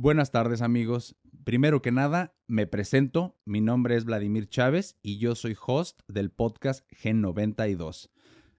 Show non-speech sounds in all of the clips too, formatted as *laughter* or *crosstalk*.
Buenas tardes amigos. Primero que nada, me presento. Mi nombre es Vladimir Chávez y yo soy host del podcast Gen 92.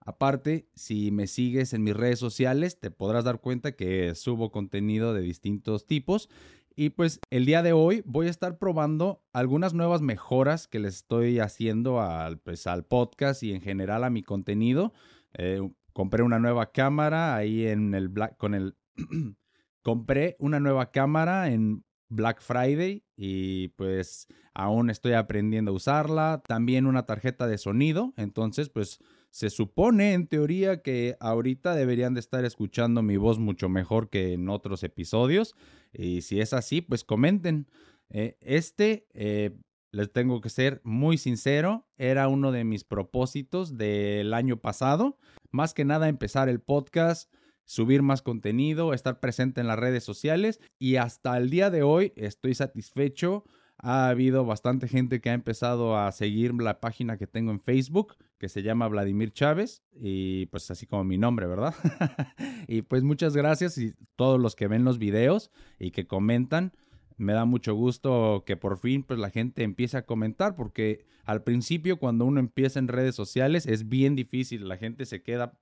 Aparte, si me sigues en mis redes sociales, te podrás dar cuenta que subo contenido de distintos tipos. Y pues el día de hoy voy a estar probando algunas nuevas mejoras que les estoy haciendo al, pues, al podcast y en general a mi contenido. Eh, compré una nueva cámara ahí en el Black, con el... *clears throat* compré una nueva cámara en Black Friday y pues aún estoy aprendiendo a usarla. También una tarjeta de sonido. Entonces pues se supone en teoría que ahorita deberían de estar escuchando mi voz mucho mejor que en otros episodios. Y si es así, pues comenten. Eh, este, eh, les tengo que ser muy sincero, era uno de mis propósitos del año pasado. Más que nada empezar el podcast subir más contenido, estar presente en las redes sociales y hasta el día de hoy estoy satisfecho ha habido bastante gente que ha empezado a seguir la página que tengo en Facebook, que se llama Vladimir Chávez, y pues así como mi nombre, ¿verdad? *laughs* y pues muchas gracias y todos los que ven los videos y que comentan. Me da mucho gusto que por fin pues la gente empiece a comentar porque al principio cuando uno empieza en redes sociales es bien difícil, la gente se queda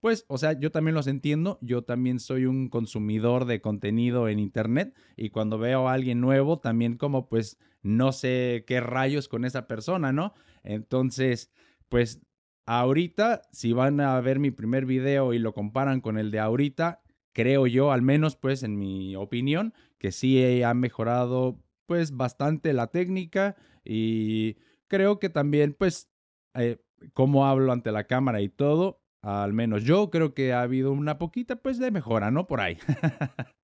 pues, o sea, yo también los entiendo, yo también soy un consumidor de contenido en Internet y cuando veo a alguien nuevo, también como pues no sé qué rayos con esa persona, ¿no? Entonces, pues ahorita, si van a ver mi primer video y lo comparan con el de ahorita, creo yo, al menos pues en mi opinión, que sí ha mejorado pues bastante la técnica y creo que también pues eh, cómo hablo ante la cámara y todo al menos yo creo que ha habido una poquita pues de mejora, ¿no? Por ahí. *laughs*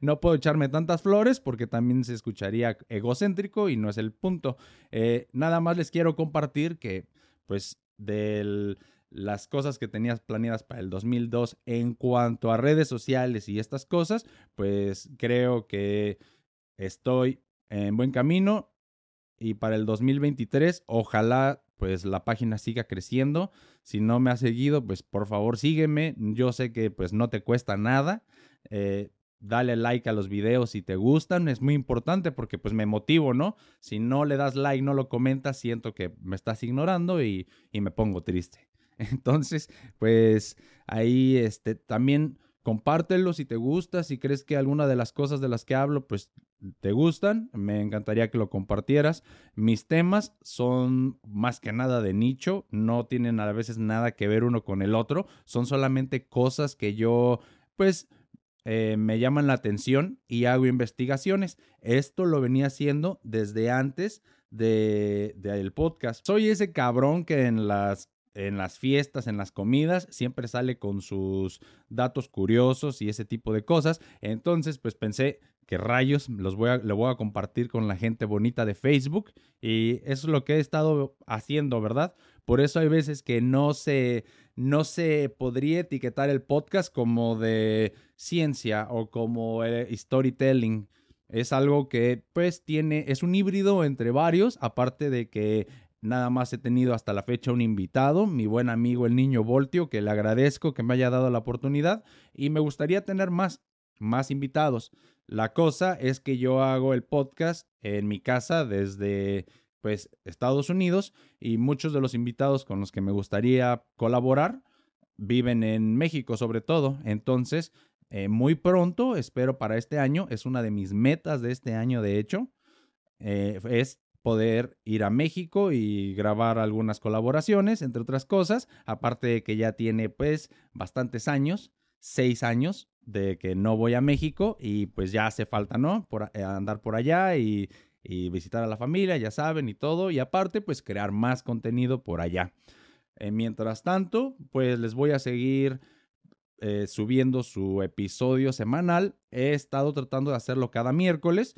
no puedo echarme tantas flores porque también se escucharía egocéntrico y no es el punto. Eh, nada más les quiero compartir que pues de las cosas que tenías planeadas para el 2002 en cuanto a redes sociales y estas cosas, pues creo que estoy en buen camino y para el 2023 ojalá pues la página siga creciendo. Si no me has seguido, pues por favor sígueme. Yo sé que pues no te cuesta nada. Eh, dale like a los videos si te gustan. Es muy importante porque pues me motivo, ¿no? Si no le das like, no lo comentas, siento que me estás ignorando y, y me pongo triste. *laughs* Entonces, pues ahí este, también compártelo si te gusta, si crees que alguna de las cosas de las que hablo, pues te gustan, me encantaría que lo compartieras. Mis temas son más que nada de nicho, no tienen a veces nada que ver uno con el otro, son solamente cosas que yo, pues, eh, me llaman la atención y hago investigaciones. Esto lo venía haciendo desde antes del de, podcast. Soy ese cabrón que en las en las fiestas, en las comidas, siempre sale con sus datos curiosos y ese tipo de cosas. Entonces, pues pensé, que rayos los voy a, lo voy a compartir con la gente bonita de Facebook y eso es lo que he estado haciendo, ¿verdad? Por eso hay veces que no se, no se podría etiquetar el podcast como de ciencia o como eh, storytelling. Es algo que pues tiene, es un híbrido entre varios, aparte de que Nada más he tenido hasta la fecha un invitado, mi buen amigo el niño Voltio, que le agradezco que me haya dado la oportunidad y me gustaría tener más, más invitados. La cosa es que yo hago el podcast en mi casa desde pues Estados Unidos y muchos de los invitados con los que me gustaría colaborar viven en México sobre todo. Entonces, eh, muy pronto, espero para este año, es una de mis metas de este año de hecho, eh, es poder ir a México y grabar algunas colaboraciones, entre otras cosas, aparte de que ya tiene pues bastantes años, seis años de que no voy a México y pues ya hace falta, ¿no? Por, eh, andar por allá y, visitar a la familia, ya saben, y todo. Y aparte, pues crear más contenido por allá. Eh, mientras tanto, pues les voy a seguir eh, subiendo su episodio semanal. He estado tratando de hacerlo cada miércoles.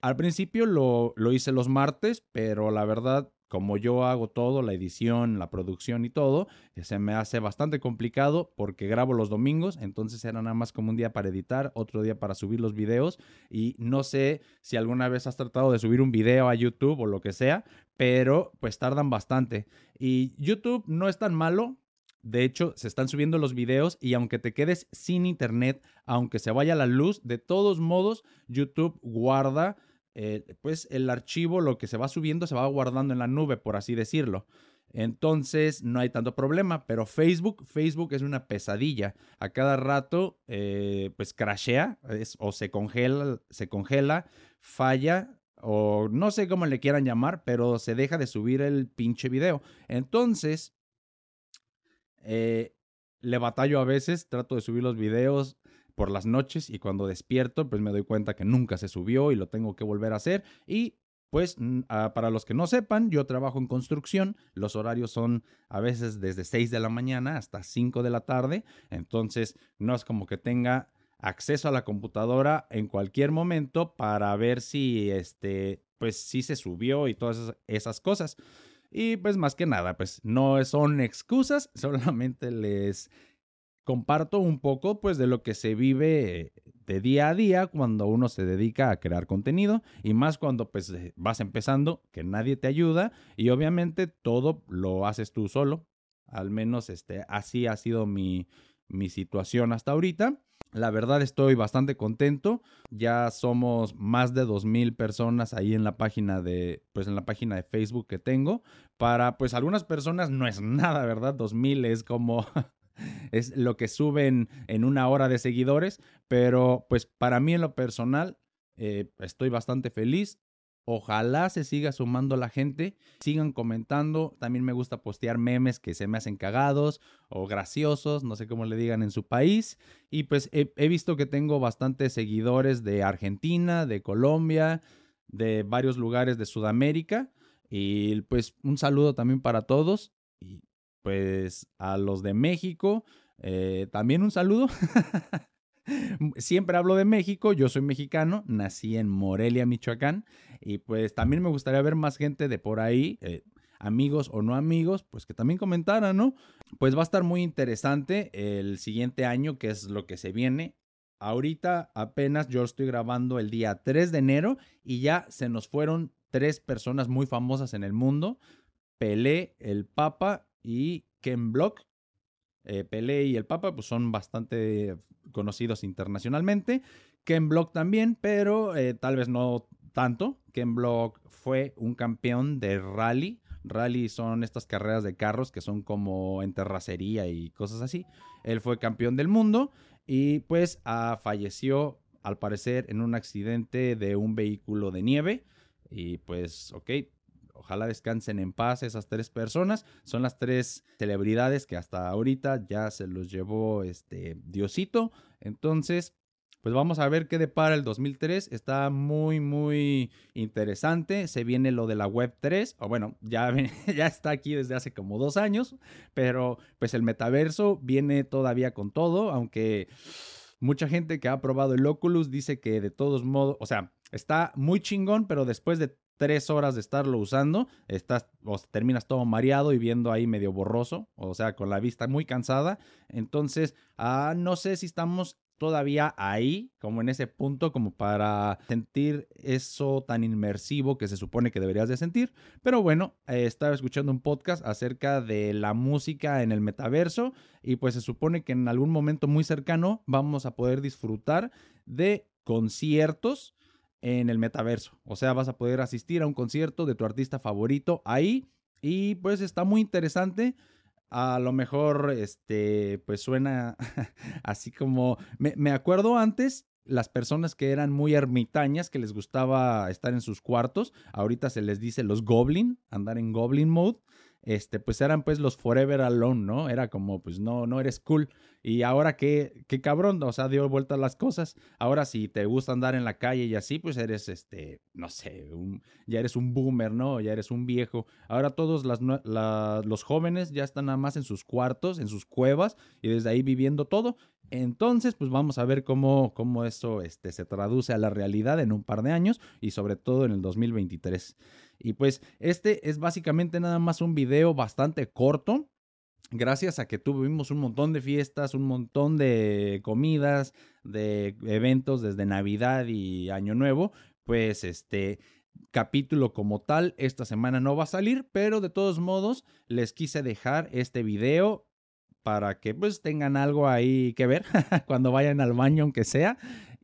Al principio lo, lo hice los martes, pero la verdad como yo hago todo, la edición, la producción y todo, eh, se me hace bastante complicado porque grabo los domingos, entonces era nada más como un día para editar, otro día para subir los videos y no sé si alguna vez has tratado de subir un video a YouTube o lo que sea, pero pues tardan bastante. Y YouTube no es tan malo, de hecho, se están subiendo los videos y aunque te quedes sin internet, aunque se vaya la luz, de todos modos, YouTube guarda eh, pues el archivo, lo que se va subiendo, se va guardando en la nube, por así decirlo. Entonces no hay tanto problema, pero Facebook, Facebook es una pesadilla. A cada rato, eh, pues crashea o se congela, se congela, falla o no sé cómo le quieran llamar, pero se deja de subir el pinche video. Entonces, eh, le batallo a veces, trato de subir los videos por las noches y cuando despierto, pues me doy cuenta que nunca se subió y lo tengo que volver a hacer. Y pues ah, para los que no sepan, yo trabajo en construcción, los horarios son a veces desde 6 de la mañana hasta 5 de la tarde, entonces no es como que tenga acceso a la computadora en cualquier momento para ver si este pues si se subió y todas esas cosas. Y pues más que nada, pues no son excusas, *laughs* solamente les comparto un poco pues de lo que se vive de día a día cuando uno se dedica a crear contenido y más cuando pues eh, vas empezando, que nadie te ayuda y obviamente todo lo haces tú solo. Al menos este así ha sido mi mi situación hasta ahorita. La verdad estoy bastante contento. Ya somos más de 2000 personas ahí en la página de pues en la página de Facebook que tengo. Para pues algunas personas no es nada, ¿verdad? 2000 es como es lo que suben en una hora de seguidores, pero pues para mí en lo personal eh, estoy bastante feliz. Ojalá se siga sumando la gente, sigan comentando. También me gusta postear memes que se me hacen cagados o graciosos, no sé cómo le digan en su país. Y pues he, visto que tengo bastantes seguidores de Argentina, de Colombia, de varios lugares de Sudamérica. Y pues un saludo también para todos. Pues a los de México, eh, también un saludo. *laughs* Siempre hablo de México, yo soy mexicano, nací en Morelia, Michoacán, y pues también me gustaría ver más gente de por ahí, eh, amigos o no amigos, pues que también comentaran, ¿no? Pues va a estar muy interesante el siguiente año, que es lo que se viene. Ahorita apenas yo estoy grabando el día 3 de enero y ya se nos fueron tres personas muy famosas en el mundo. Pelé, el Papa y Ken Block. Eh, Pelé y el Papa pues, son bastante conocidos internacionalmente. Ken Block también, pero eh, tal vez no tanto. Ken Block fue un campeón de rally. Rally son estas carreras de carros que son como en terracería y cosas así. Él fue campeón del mundo y pues ah, falleció al parecer en un accidente de un vehículo de nieve. Y pues, ok, Ojalá descansen en paz esas tres personas. Son las tres celebridades que hasta ahorita ya se los llevó este Diosito. Entonces, pues vamos a ver qué depara el 2003. Está muy, muy interesante. Se viene lo de la Web 3. O bueno, ya, *laughs* ya está aquí desde hace como dos años. Pero pues el metaverso viene todavía con todo. Aunque mucha gente que ha probado el Oculus dice que de todos modos, o sea, está muy chingón, pero después de tres horas de estarlo usando, estás o terminas todo mareado y viendo ahí medio borroso, o sea, con la vista muy cansada. Entonces, ah, no sé si estamos todavía ahí, como en ese punto, como para sentir eso tan inmersivo que se supone que deberías de sentir. Pero bueno, eh, estaba escuchando un podcast acerca de la música en el metaverso y pues se supone que en algún momento muy cercano vamos a poder disfrutar de conciertos en el metaverso. O sea, vas a poder asistir a un concierto de tu artista favorito ahí y pues está muy interesante. A lo mejor, este, pues suena *laughs* así como, me, me acuerdo antes las personas que eran muy ermitañas, que les gustaba estar en sus cuartos, ahorita se les dice los goblin, andar en goblin mode este, pues eran pues los forever alone, ¿no? Era como, pues no, no eres cool. Y ahora qué, qué cabrón, o sea, dio vueltas las cosas. Ahora si te gusta andar en la calle y así, pues eres, este, no sé, ya eres un boomer, ¿no? Ya eres un viejo. Ahora todos los jóvenes ya están nada más en sus cuartos, en sus cuevas y desde ahí viviendo todo. Entonces, pues vamos a ver cómo, cómo eso este, se traduce a la realidad en un par de años y sobre todo en el 2023. Y pues este es básicamente nada más un video bastante corto. Gracias a que tuvimos un montón de fiestas, un montón de comidas, de eventos desde Navidad y Año Nuevo, pues este capítulo como tal esta semana no va a salir, pero de todos modos les quise dejar este video para que pues tengan algo ahí que ver *laughs* cuando vayan al baño, aunque sea.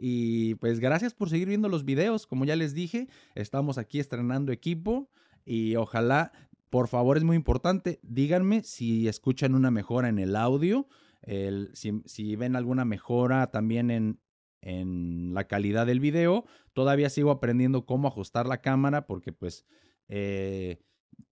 Y pues gracias por seguir viendo los videos. Como ya les dije, estamos aquí estrenando equipo y ojalá, por favor, es muy importante, díganme si escuchan una mejora en el audio, el, si, ven alguna mejora también en, en la calidad del video. Todavía sigo aprendiendo cómo ajustar la cámara porque pues... Eh,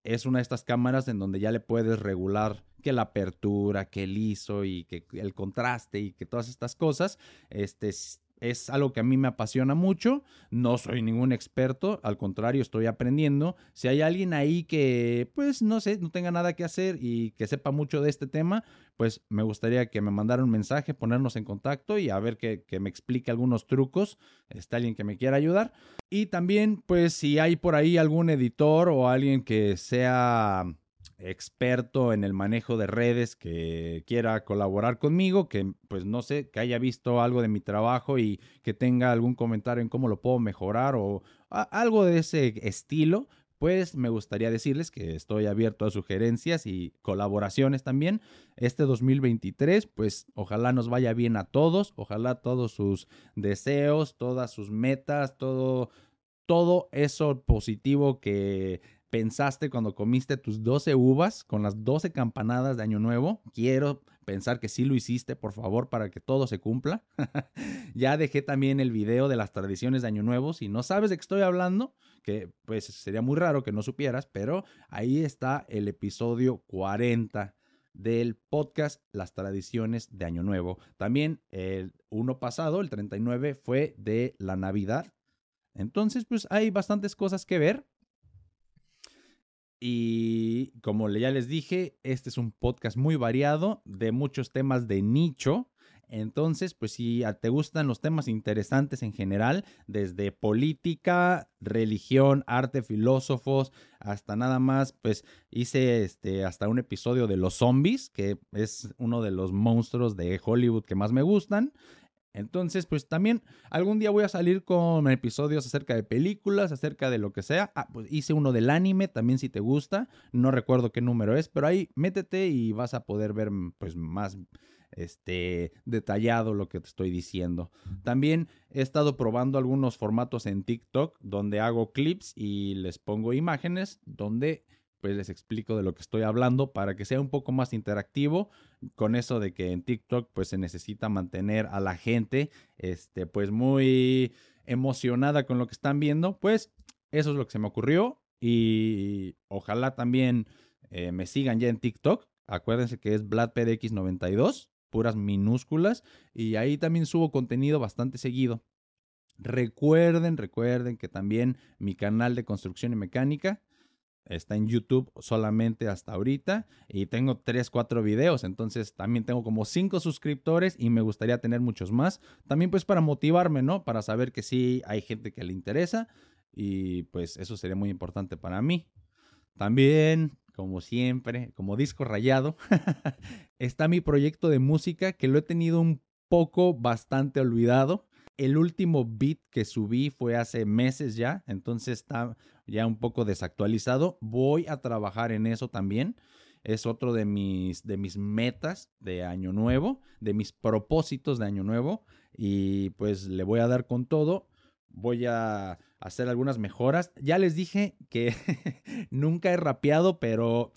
es una de estas cámaras en donde ya le puedes regular que la apertura, que el ISO y que el contraste y que todas estas cosas. Este es algo que a mí me apasiona mucho. No soy ningún experto, al contrario, estoy aprendiendo. Si hay alguien ahí que, pues, no sé, no tenga nada que hacer y que sepa mucho de este tema, pues me gustaría que me mandara un mensaje, ponernos en contacto y a ver que, que me explique algunos trucos. Está alguien que me quiera ayudar. Y también, pues, si hay por ahí algún editor o alguien que sea experto en el manejo de redes que quiera colaborar conmigo, que pues no sé, que haya visto algo de mi trabajo y que tenga algún comentario en cómo lo puedo mejorar o algo de ese estilo, pues me gustaría decirles que estoy abierto a sugerencias y colaboraciones también. Este 2023, pues ojalá nos vaya bien a todos, ojalá todos sus deseos, todas sus metas, todo todo eso positivo que pensaste cuando comiste tus 12 uvas con las 12 campanadas de Año Nuevo. Quiero pensar que sí lo hiciste, por favor, para que todo se cumpla. *laughs* ya dejé también el video de las tradiciones de Año Nuevo. Si no sabes de qué estoy hablando, que pues sería muy raro que no supieras, pero ahí está el episodio 40 del podcast Las tradiciones de Año Nuevo. También el uno pasado, el 39, fue de la Navidad. Entonces, pues hay bastantes cosas que ver. Y como ya les dije, este es un podcast muy variado de muchos temas de nicho. Entonces, pues si te gustan los temas interesantes en general, desde política, religión, arte, filósofos, hasta nada más, pues hice este hasta un episodio de los zombies, que es uno de los monstruos de Hollywood que más me gustan. Entonces, pues también algún día voy a salir con episodios acerca de películas, acerca de lo que sea. Ah, pues hice uno del anime, también si te gusta. No recuerdo qué número es, pero ahí métete y vas a poder ver pues más este detallado lo que te estoy diciendo. También he estado probando algunos formatos en TikTok donde hago clips y les pongo imágenes donde pues les explico de lo que estoy hablando para que sea un poco más interactivo con eso de que en TikTok pues se necesita mantener a la gente este pues muy emocionada con lo que están viendo, pues eso es lo que se me ocurrió y ojalá también eh, me sigan ya en TikTok. Acuérdense que es VladPDX92, puras minúsculas y ahí también subo contenido bastante seguido. Recuerden, recuerden que también mi canal de construcción y mecánica Está en YouTube solamente hasta ahorita y tengo 3, 4 videos, entonces también tengo como 5 suscriptores y me gustaría tener muchos más. También pues para motivarme, ¿no? Para saber que sí hay gente que le interesa y pues eso sería muy importante para mí. También, como siempre, como disco rayado, *laughs* está mi proyecto de música que lo he tenido un poco bastante olvidado el último beat que subí fue hace meses ya, entonces está ya un poco desactualizado. Voy a trabajar en eso también. Es otro de mis, de mis metas de año nuevo, de mis propósitos de año nuevo. Y pues le voy a dar con todo. Voy a hacer algunas mejoras. Ya les dije que *laughs* nunca he rapeado, pero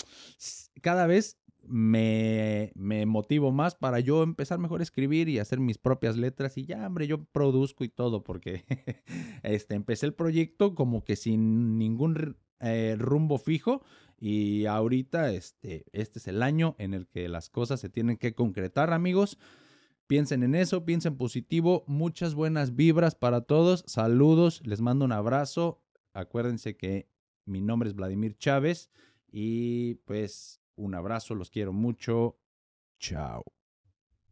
cada vez me, me, motivo más para yo empezar mejor a escribir y hacer mis propias letras y ya, hombre, yo produzco y todo porque *laughs* este, empecé el proyecto como que sin ningún eh, rumbo fijo y ahorita este, este es el año en el que las cosas se tienen que concretar, amigos. Piensen en eso, piensen positivo, muchas buenas vibras para todos, saludos, les mando un abrazo, acuérdense que mi nombre es Vladimir Chávez y pues un abrazo, los quiero mucho. Chao.